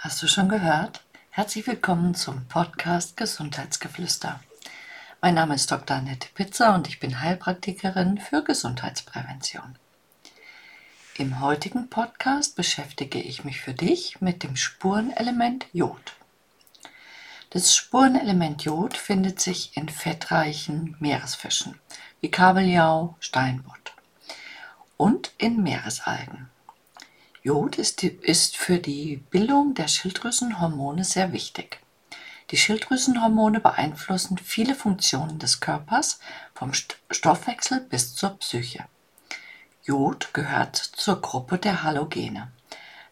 Hast du schon gehört? Herzlich willkommen zum Podcast Gesundheitsgeflüster. Mein Name ist Dr. Annette Pitzer und ich bin Heilpraktikerin für Gesundheitsprävention. Im heutigen Podcast beschäftige ich mich für dich mit dem Spurenelement Jod. Das Spurenelement Jod findet sich in fettreichen Meeresfischen wie Kabeljau, Steinbutt und in Meeresalgen. Jod ist, ist für die Bildung der Schilddrüsenhormone sehr wichtig. Die Schilddrüsenhormone beeinflussen viele Funktionen des Körpers, vom Stoffwechsel bis zur Psyche. Jod gehört zur Gruppe der Halogene.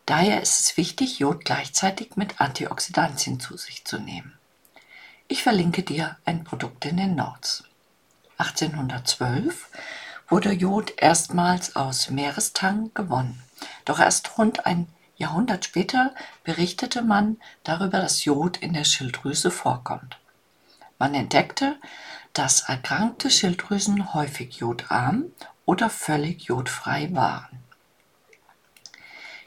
Daher ist es wichtig, Jod gleichzeitig mit Antioxidantien zu sich zu nehmen. Ich verlinke dir ein Produkt in den Notes. 1812 wurde Jod erstmals aus Meerestang gewonnen. Doch erst rund ein Jahrhundert später berichtete man darüber, dass Jod in der Schilddrüse vorkommt. Man entdeckte, dass erkrankte Schilddrüsen häufig jodarm oder völlig jodfrei waren.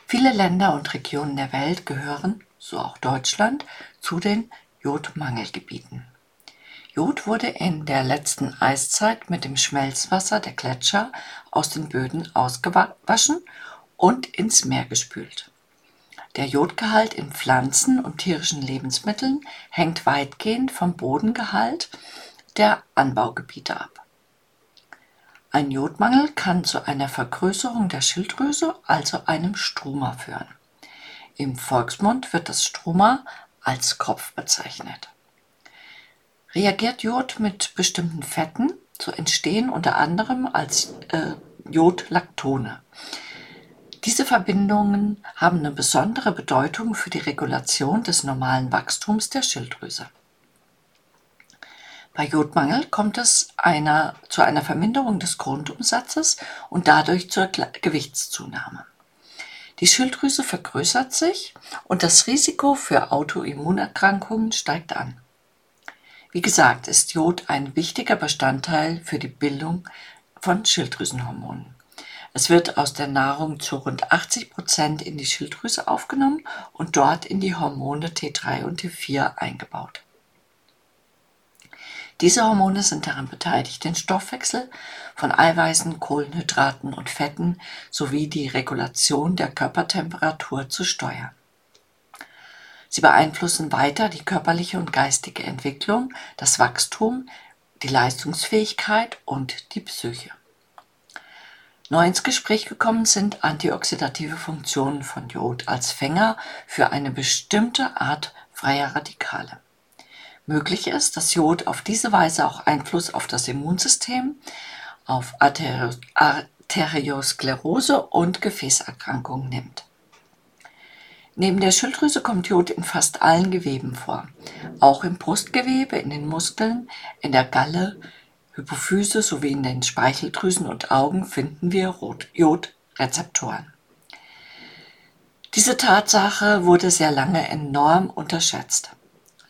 Viele Länder und Regionen der Welt gehören, so auch Deutschland, zu den Jodmangelgebieten. Jod wurde in der letzten Eiszeit mit dem Schmelzwasser der Gletscher aus den Böden ausgewaschen und ins Meer gespült. Der Jodgehalt in Pflanzen und tierischen Lebensmitteln hängt weitgehend vom Bodengehalt der Anbaugebiete ab. Ein Jodmangel kann zu einer Vergrößerung der Schilddrüse, also einem Struma führen. Im Volksmund wird das Struma als Kopf bezeichnet. Reagiert Jod mit bestimmten Fetten, so entstehen unter anderem als äh, Jodlactone. Diese Verbindungen haben eine besondere Bedeutung für die Regulation des normalen Wachstums der Schilddrüse. Bei Jodmangel kommt es einer, zu einer Verminderung des Grundumsatzes und dadurch zur Gewichtszunahme. Die Schilddrüse vergrößert sich und das Risiko für Autoimmunerkrankungen steigt an. Wie gesagt, ist Jod ein wichtiger Bestandteil für die Bildung von Schilddrüsenhormonen. Es wird aus der Nahrung zu rund 80 Prozent in die Schilddrüse aufgenommen und dort in die Hormone T3 und T4 eingebaut. Diese Hormone sind daran beteiligt, den Stoffwechsel von Eiweißen, Kohlenhydraten und Fetten sowie die Regulation der Körpertemperatur zu steuern. Sie beeinflussen weiter die körperliche und geistige Entwicklung, das Wachstum, die Leistungsfähigkeit und die Psyche. Neu ins Gespräch gekommen sind antioxidative Funktionen von Jod als Fänger für eine bestimmte Art freier Radikale. Möglich ist, dass Jod auf diese Weise auch Einfluss auf das Immunsystem, auf Arteriosklerose und Gefäßerkrankungen nimmt. Neben der Schilddrüse kommt Jod in fast allen Geweben vor, auch im Brustgewebe, in den Muskeln, in der Galle, Hypophyse sowie in den Speicheldrüsen und Augen finden wir Jodrezeptoren. Diese Tatsache wurde sehr lange enorm unterschätzt.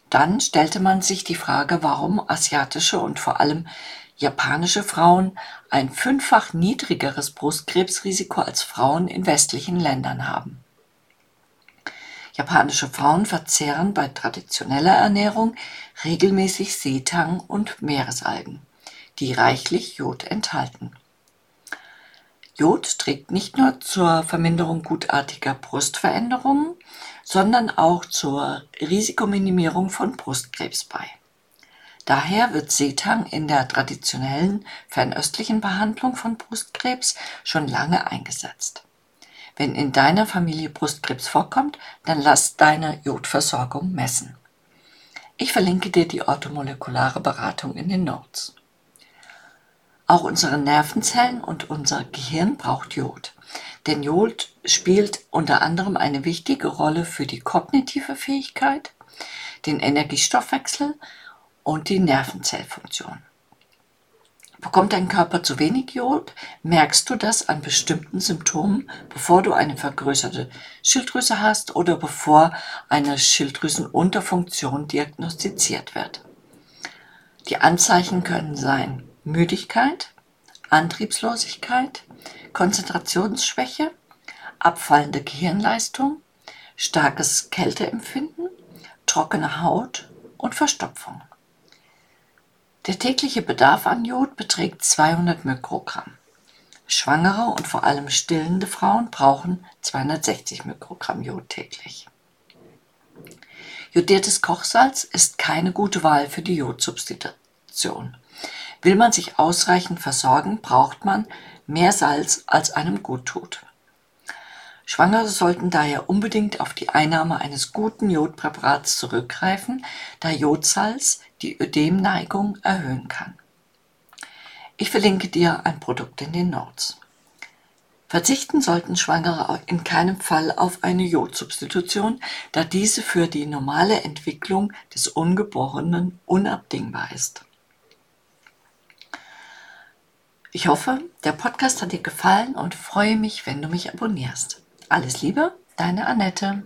Dann stellte man sich die Frage, warum asiatische und vor allem japanische Frauen ein fünffach niedrigeres Brustkrebsrisiko als Frauen in westlichen Ländern haben. Japanische Frauen verzehren bei traditioneller Ernährung regelmäßig Seetang und Meeresalgen die reichlich Jod enthalten. Jod trägt nicht nur zur Verminderung gutartiger Brustveränderungen, sondern auch zur Risikominimierung von Brustkrebs bei. Daher wird Setang in der traditionellen fernöstlichen Behandlung von Brustkrebs schon lange eingesetzt. Wenn in deiner Familie Brustkrebs vorkommt, dann lass deine Jodversorgung messen. Ich verlinke dir die orthomolekulare Beratung in den Notes. Auch unsere Nervenzellen und unser Gehirn braucht Jod. Denn Jod spielt unter anderem eine wichtige Rolle für die kognitive Fähigkeit, den Energiestoffwechsel und die Nervenzellfunktion. Bekommt dein Körper zu wenig Jod, merkst du das an bestimmten Symptomen, bevor du eine vergrößerte Schilddrüse hast oder bevor eine Schilddrüsenunterfunktion diagnostiziert wird. Die Anzeichen können sein Müdigkeit, Antriebslosigkeit, Konzentrationsschwäche, abfallende Gehirnleistung, starkes Kälteempfinden, trockene Haut und Verstopfung. Der tägliche Bedarf an Jod beträgt 200 Mikrogramm. Schwangere und vor allem stillende Frauen brauchen 260 Mikrogramm Jod täglich. Jodiertes Kochsalz ist keine gute Wahl für die Jodsubstitution. Will man sich ausreichend versorgen, braucht man mehr Salz, als einem gut tut. Schwangere sollten daher unbedingt auf die Einnahme eines guten Jodpräparats zurückgreifen, da Jodsalz die Ödemneigung erhöhen kann. Ich verlinke dir ein Produkt in den Notes. Verzichten sollten Schwangere in keinem Fall auf eine Jodsubstitution, da diese für die normale Entwicklung des Ungeborenen unabdingbar ist. Ich hoffe, der Podcast hat dir gefallen und freue mich, wenn du mich abonnierst. Alles Liebe, deine Annette.